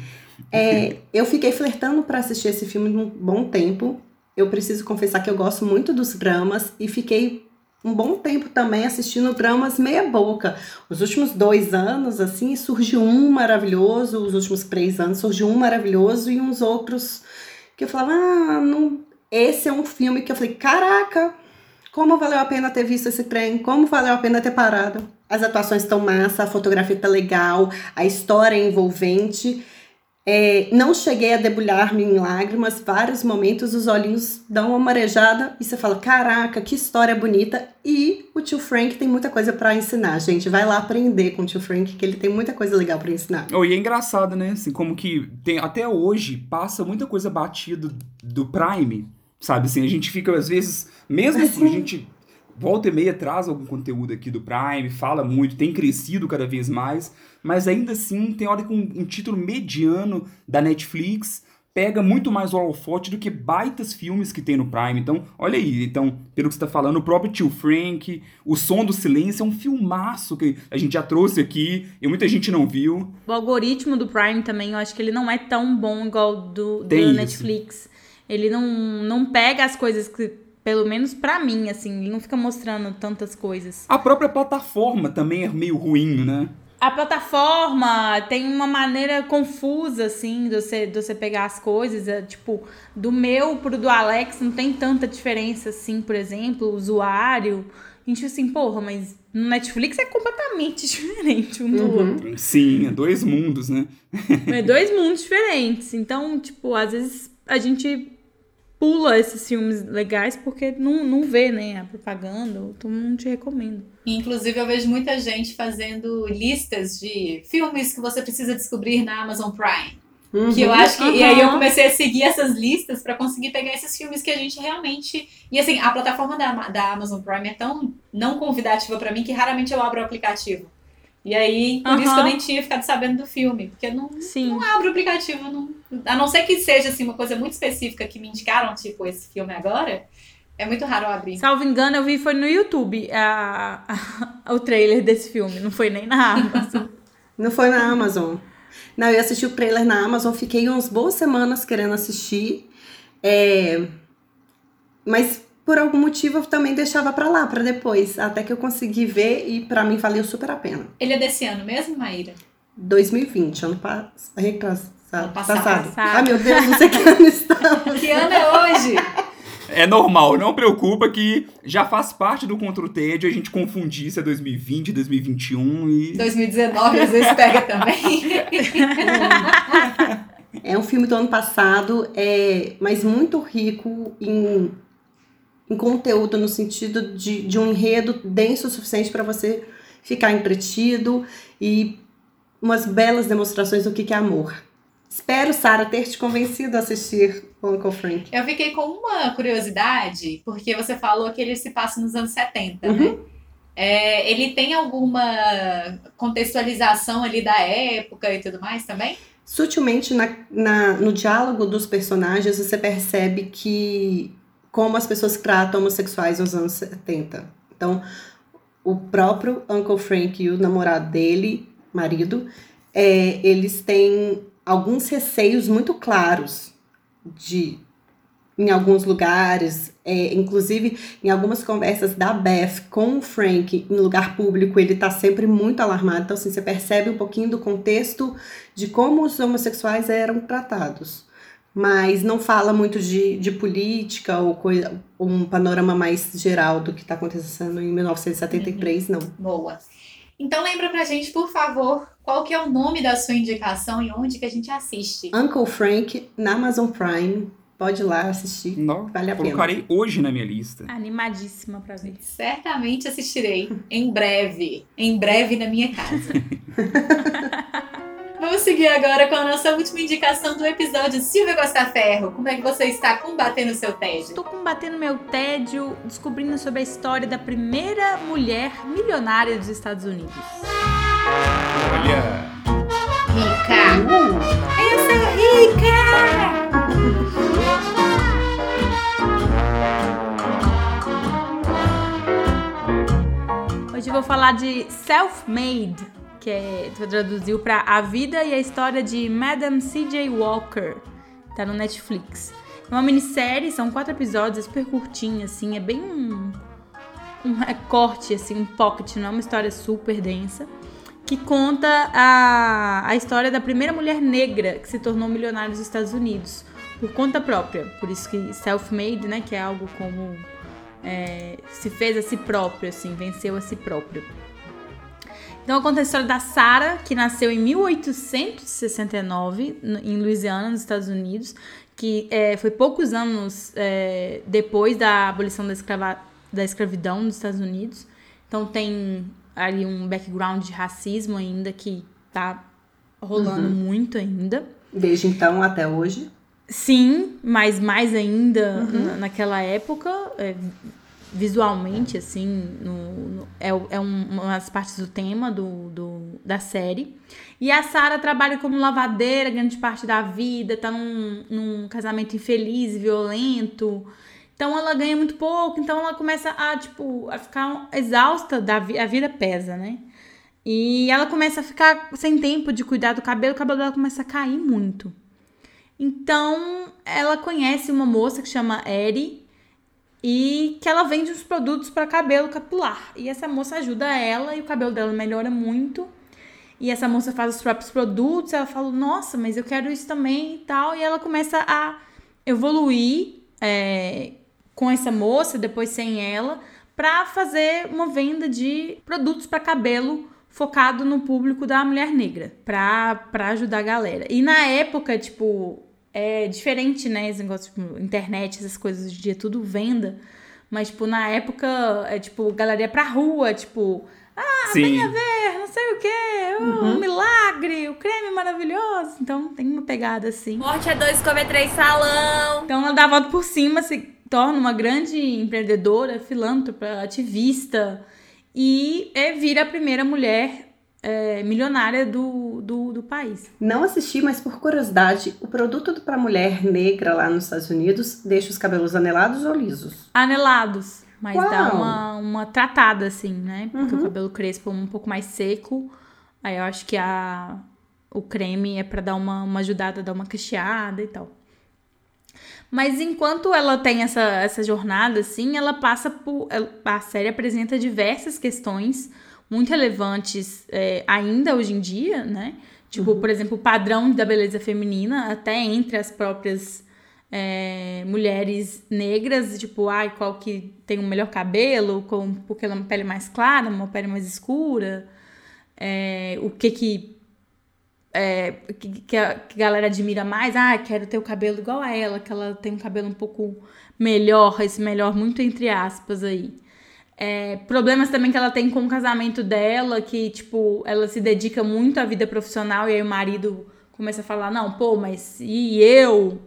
É, eu fiquei flertando pra assistir esse filme um bom tempo. Eu preciso confessar que eu gosto muito dos dramas e fiquei um bom tempo também assistindo dramas meia boca. Os últimos dois anos, assim, surgiu um maravilhoso, os últimos três anos surgiu um maravilhoso e uns outros que eu falava, ah, não... esse é um filme que eu falei, caraca, como valeu a pena ter visto esse trem, como valeu a pena ter parado. As atuações estão massa, a fotografia tá legal, a história é envolvente. É, não cheguei a debulhar-me em lágrimas, vários momentos os olhinhos dão uma marejada e você fala: caraca, que história bonita. E o tio Frank tem muita coisa pra ensinar, gente. Vai lá aprender com o tio Frank, que ele tem muita coisa legal pra ensinar. Oh, e é engraçado, né? Assim, como que tem, até hoje passa muita coisa batida do Prime, sabe? Assim, a gente fica, às vezes, mesmo que a gente volta e meia traz algum conteúdo aqui do Prime, fala muito, tem crescido cada vez mais, mas ainda assim tem hora que um, um título mediano da Netflix pega muito mais o holofote do que baitas filmes que tem no Prime. Então, olha aí, então, pelo que você tá falando, o próprio Tio Frank, O Som do Silêncio é um filmaço que a gente já trouxe aqui e muita gente não viu. O algoritmo do Prime também, eu acho que ele não é tão bom igual do, do isso. Netflix. Ele não, não pega as coisas que, pelo menos pra mim, assim, ele não fica mostrando tantas coisas. A própria plataforma também é meio ruim, né? a plataforma tem uma maneira confusa, assim, de você, de você pegar as coisas. É, tipo, do meu pro do Alex não tem tanta diferença, assim, por exemplo, o usuário. A gente assim, porra, mas no Netflix é completamente diferente um do outro. Sim, é dois mundos, né? É dois mundos diferentes. Então, tipo, às vezes a gente pula esses filmes legais porque não, não vê, né, a propaganda. Então não te recomendo. Inclusive, eu vejo muita gente fazendo listas de filmes que você precisa descobrir na Amazon Prime. Que eu acho que. E aí eu comecei a seguir essas listas pra conseguir pegar esses filmes que a gente realmente. E assim, a plataforma da, da Amazon Prime é tão não convidativa pra mim que raramente eu abro o aplicativo. E aí, por isso que eu nem tinha ficado sabendo do filme. Porque eu não, Sim. não abro o aplicativo. eu Não, a não ser que seja assim, uma coisa muito específica que me indicaram, tipo, esse filme agora. É muito raro eu abrir. Salvo engano, eu vi foi no YouTube a, a- o trailer desse filme. Não foi nem na Amazon. Não foi na Amazon. Não, eu assisti o trailer na Amazon, fiquei umas boas semanas querendo assistir. É, Mas por algum motivo eu também deixava pra lá, pra depois. Até que eu consegui ver e pra mim valeu super a pena. Ele é desse ano mesmo, Maíra? 2020, ano pa- passado. passado. Passado. Ah, meu Deus, não sei que ano estamos. Que ano é hoje? É normal, não preocupa que já faz parte do Contra o Tédio a gente confundir se é 2020, 2021 e... 2019 às vezes pega também. É um filme do ano passado, é, mas muito rico em, em conteúdo, no sentido de, de um enredo denso o suficiente para você ficar entretido e umas belas demonstrações do que que é amor. Espero, Sara, ter te convencido a assistir o Uncle Frank. Eu fiquei com uma curiosidade, porque você falou que ele se passa nos anos 70, né? É, ele tem alguma contextualização ali da época e tudo mais também? Sutilmente na, na- no diálogo dos personagens você percebe que como as pessoas tratam homossexuais nos anos 70. Então, o próprio Uncle Frank e o namorado dele, marido, é, eles têm alguns receios muito claros de em alguns lugares, é, inclusive em algumas conversas da Beth com o Frank em lugar público, ele tá sempre muito alarmado. Então, assim, você percebe um pouquinho do contexto de como os homossexuais eram tratados. Mas não fala muito de, de política ou coisa, um panorama mais geral do que está acontecendo em 1973, não. Boa. Então lembra pra gente, por favor, qual que é o nome da sua indicação e onde que a gente assiste. Uncle Frank na Amazon Prime. Pode ir lá assistir. Não, Vale a pena. colocarei hoje na minha lista. Animadíssima pra ver. Certamente assistirei em breve. Em breve na minha casa. Vamos seguir agora com a nossa última indicação do episódio. Silvia Gostaferro, como é que você está combatendo o seu tédio? Estou combatendo meu tédio, descobrindo sobre a história da primeira mulher milionária dos Estados Unidos. Olha, Rica! Eu sou rica! Hoje eu vou falar de Self-Made, que é, traduziu para A Vida e a História de Madame C.J. Walker. Tá no Netflix. É uma minissérie, são quatro episódios, é super curtinha, assim, é bem um, um recorte, assim, um pocket, não é uma história super densa. Que conta a, a história da primeira mulher negra que se tornou milionária nos Estados Unidos. Por conta própria. Por isso que self-made, né? Que é algo como é, se fez a si próprio, assim, venceu a si próprio. Então conta a história da Sarah, que nasceu em 1869 no- em Louisiana, nos Estados Unidos, que é, foi poucos anos é, depois da abolição da, escrava- da escravidão nos Estados Unidos. Então tem ali um background de racismo ainda que tá rolando muito ainda. Desde então até hoje. Sim, mas mais ainda na- naquela época, é, visualmente, assim, no, no- é, é um- uma das partes do tema do, do- da série. E a Sarah trabalha como lavadeira grande parte da vida, tá num, num casamento infeliz violento. Então ela ganha muito pouco, então ela começa a, tipo, a ficar exausta da vi- a vida pesa, né? E ela começa a ficar sem tempo de cuidar do cabelo, o cabelo dela começa a cair muito. Então, ela conhece uma moça que chama Eri e que ela vende uns produtos para cabelo capilar. E essa moça ajuda ela e o cabelo dela melhora muito. E essa moça faz os próprios produtos, ela fala, nossa, mas eu quero isso também e tal. E ela começa a evoluir é, com essa moça, depois sem ela, pra fazer uma venda de produtos para cabelo focado no público da mulher negra, pra, pra ajudar a galera. E na época, tipo, é diferente, né? Esse negócio, tipo, internet, essas coisas hoje em dia, tudo venda. Mas, tipo, na época, é tipo, a galera ia pra rua, tipo, ah, Sim. venha ver, não sei o quê, oh, um milagre, o creme maravilhoso. Então tem uma pegada assim. Morte é dois, comer três salão. Então ela dá a volta por cima, se torna uma grande empreendedora, filântropa, ativista e é, vira a primeira mulher é, milionária do, do, do país. Não assisti, mas por curiosidade, o produto para mulher negra lá nos Estados Unidos deixa os cabelos anelados ou lisos? Anelados, mas Uau! dá uma, uma tratada assim, né? Porque o cabelo crespo é um pouco mais seco. Aí eu acho que a, o creme é pra dar uma, uma ajudada, dar uma cacheada e tal. Mas enquanto ela tem essa, essa jornada, assim, ela passa por. A série apresenta diversas questões muito relevantes é, ainda hoje em dia, né? Tipo, por exemplo, o padrão da beleza feminina, até entre as próprias é, mulheres negras, tipo, ai, qual que tem o melhor cabelo, com, porque ela é uma pele mais clara, uma pele mais escura, é, o que que é, que, que a, que a galera admira mais, ah, quero ter o cabelo igual a ela, que ela tem um cabelo um pouco melhor, esse melhor muito entre aspas aí. É, problemas também que ela tem com o casamento dela, que, tipo, ela se dedica muito à vida profissional e aí o marido começa a falar, não, pô, mas e eu?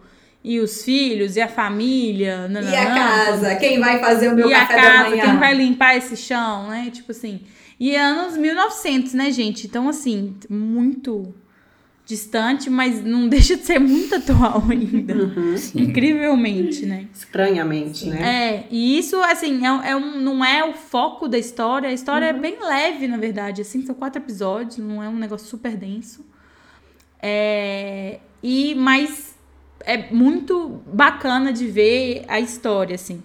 E os filhos? E a família? E a casa? Quem vai fazer o meu e a café da casa, quem vai limpar esse chão, né? Tipo assim. E anos 1900, né, gente? Então, assim, muito distante, mas não deixa de ser muito atual ainda. Incrivelmente, né? Estranhamente, né? É, e isso, assim, é, é um, não é o foco da história. A história é bem leve, na verdade. Assim, são quatro episódios, não é um negócio super denso. É, e, mas é muito bacana de ver a história, assim.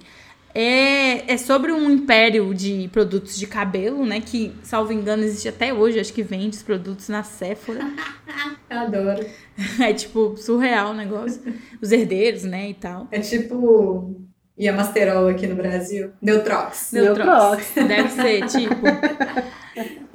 É, é sobre um império de produtos de cabelo, né? Que, salvo engano, existe até hoje. Acho que vende os produtos na Sephora. Eu adoro. É, tipo, surreal o negócio. Os herdeiros, né? E tal. É tipo Yamasterol aqui no Brasil. Neutrox. Neutrox. Deve ser, tipo.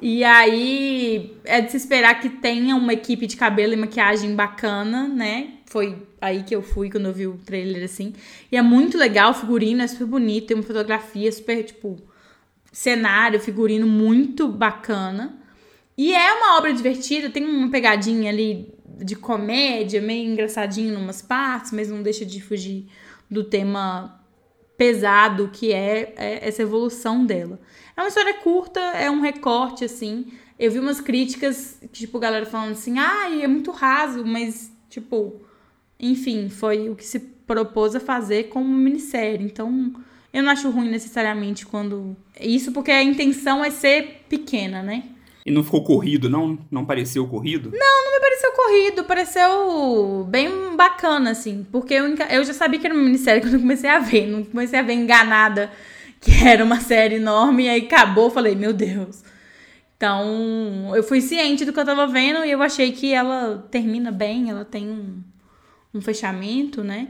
E aí, é de se esperar que tenha uma equipe de cabelo e maquiagem bacana, né? Foi aí que eu fui quando eu vi o trailer, assim. E é muito legal, o figurino é super bonito, tem uma fotografia super, tipo, cenário, figurino muito bacana. E é uma obra divertida, tem uma pegadinha ali de comédia, meio engraçadinho em umas partes, mas não deixa de fugir do tema pesado que é, é essa evolução dela. É uma história curta, é um recorte, assim. Eu vi umas críticas, tipo, galera falando assim, ai, é muito raso, mas, tipo, enfim, foi o que se propôs a fazer como minissérie. Então, eu não acho ruim necessariamente quando. Isso porque a intenção é ser pequena, né? E não ficou corrido, não? Não pareceu corrido? Não me pareceu corrido, pareceu bem bacana, assim. Porque eu, eu já sabia que era uma minissérie quando eu comecei a ver. Não comecei a ver enganada que era uma série enorme. E aí acabou, falei, meu Deus. Então, eu fui ciente do que eu tava vendo e eu achei que ela termina bem, ela tem um, um fechamento, né?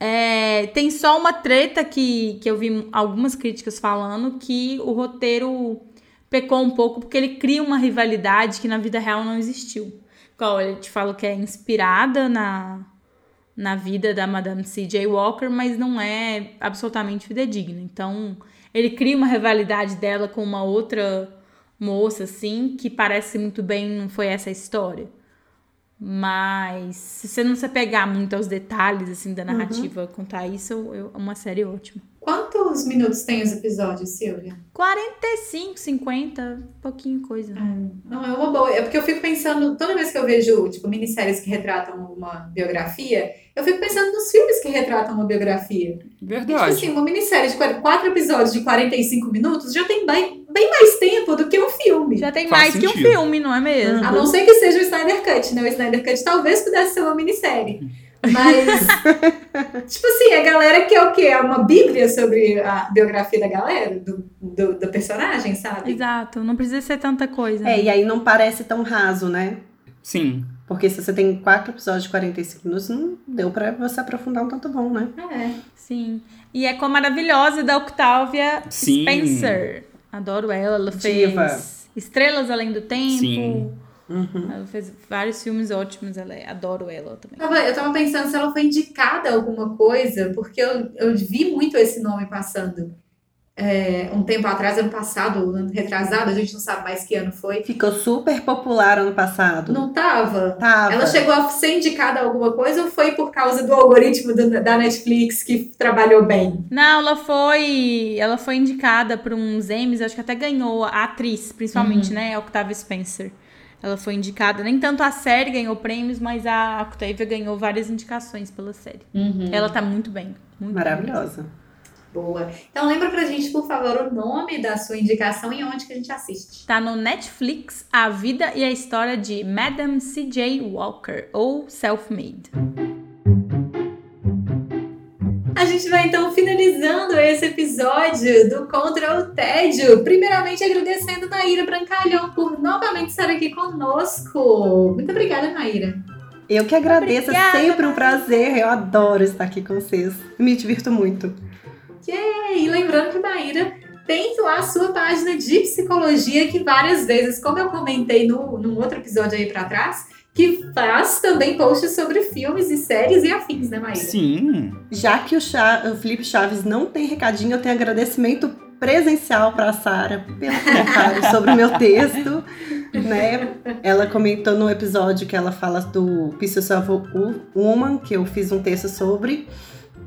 É, tem só uma treta que, que eu vi algumas críticas falando que o roteiro pecou um pouco porque ele cria uma rivalidade que na vida real não existiu. Qual eu te falo que é inspirada na, na vida da Madame C.J. Walker, mas não é absolutamente fidedigna. Então, ele cria uma rivalidade dela com uma outra moça, assim, que parece muito bem, não foi essa a história. Mas se você não se pegar muito aos detalhes assim da narrativa, contar isso, eu- é uma série ótima. Quantos minutos tem os episódios, Silvia? 45, 50, pouquinho coisa. Não, é uma boa. É porque eu fico pensando, toda vez que eu vejo, tipo, minisséries que retratam uma biografia, eu fico pensando nos filmes que retratam uma biografia. E, tipo Verdade. assim, uma minissérie de quatro episódios de 45 minutos já tem bem, bem mais tempo do que um filme. Já tem Faz mais que um sentido. filme, não é mesmo? A não ser que seja o Snyder Cut, né? O Snyder Cut talvez pudesse ser uma minissérie. Mas, tipo assim, a galera quer o quê? É uma bíblia sobre a biografia da galera, do, do, do personagem, sabe? Exato, não precisa ser tanta coisa. É, e aí não parece tão raso, né? Sim. Porque se você tem quatro episódios de 45 minutos, não deu pra você aprofundar um tanto bom, né? É. Sim. E é com a maravilhosa da Octavia Sim. Spencer. Adoro ela. Ela Diva. fez Estrelas Além do Tempo. Sim. Uhum. Ela fez vários filmes ótimos. Ela é- adoro ela também. Tava- Eu tava pensando se ela foi indicada a alguma coisa, porque eu, eu vi muito esse nome passando. É, um tempo atrás, ano passado, ano retrasado, a gente não sabe mais que ano foi. Ficou super popular ano passado. Não tava? Tava. Ela chegou a ser indicada a alguma coisa ou foi por causa do algoritmo do- da Netflix que trabalhou bem? Não, ela foi. Ela foi indicada por uns Emmys, acho que até ganhou a atriz, principalmente, Uhum. né? A Octavia Spencer. Ela foi indicada. Nem tanto a série ganhou prêmios, mas a Octavia ganhou várias indicações pela série. Ela tá muito bem. Muito Maravilhosa. Boa. Então lembra pra gente, por favor, o nome da sua indicação e onde que a gente assiste. Tá no Netflix A Vida e a História de Madame C.J. Walker, ou Self-Made. A gente vai então finalizando esse episódio do Contra o Tédio. Primeiramente agradecendo Maíra Brancalhão por novamente estar aqui conosco. Muito obrigada, Maíra. Eu que agradeço, é Obrigada, sempre um prazer. Eu adoro estar aqui com vocês. Me divirto muito. E lembrando que Maíra tem lá a sua página de psicologia que várias vezes, como eu comentei no, num outro episódio aí pra trás, que faz também posts sobre filmes e séries e afins, né, Maíra? Sim. Já que o, Cha- o Felipe Chaves não tem recadinho, eu tenho agradecimento presencial para a Sara pelo comentário sobre o meu texto. Né? Ela comentou no episódio que ela fala do Pieces of Woman, que eu fiz um texto sobre.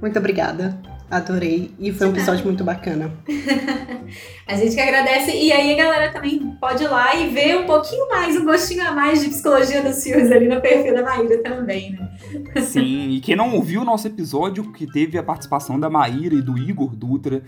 Muito obrigada. Adorei. E foi um episódio muito bacana. A gente que agradece. E aí a galera também pode ir lá e ver um pouquinho mais, um gostinho a mais de psicologia dos filmes ali no perfil da Maíra também, né? Sim, e quem não ouviu o nosso episódio, que teve a participação da Maíra e do Igor Dutra,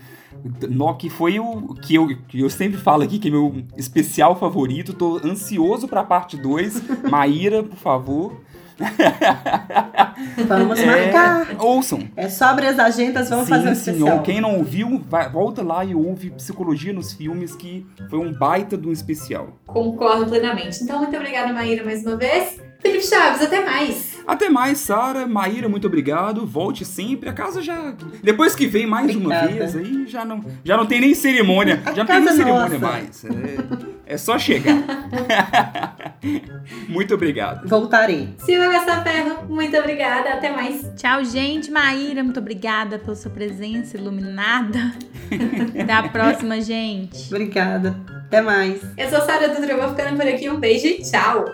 no, que foi o que eu, que eu sempre falo aqui, que é meu especial favorito, tô ansioso pra parte 2. Maíra, por favor. Vamos É, marcar. ouçam. É sobre as agendas, vamos sim, fazer um sim, especial. ou quem não ouviu, vai- volta lá e ouve Psicologia nos Filmes, que foi um baita de um especial. Concordo plenamente. Então, muito obrigada, Maíra, mais uma vez. Felipe Chaves, até mais. Até mais, Sara. Maíra, muito obrigado. Volte sempre. A casa já. Depois que vem mais uma Obrigada. vez, aí já não, já não tem nem cerimônia. Já não tem nem cerimônia nossa. mais. É, é só chegar. muito obrigado. Voltarei. Silvia Gastaferro, muito obrigada. Até mais. Tchau, gente. Maíra, muito obrigada pela sua presença iluminada. Até a próxima, gente. Obrigada. Até mais. Eu sou Sara Dutra, eu vou ficando por aqui. Um beijo e tchau.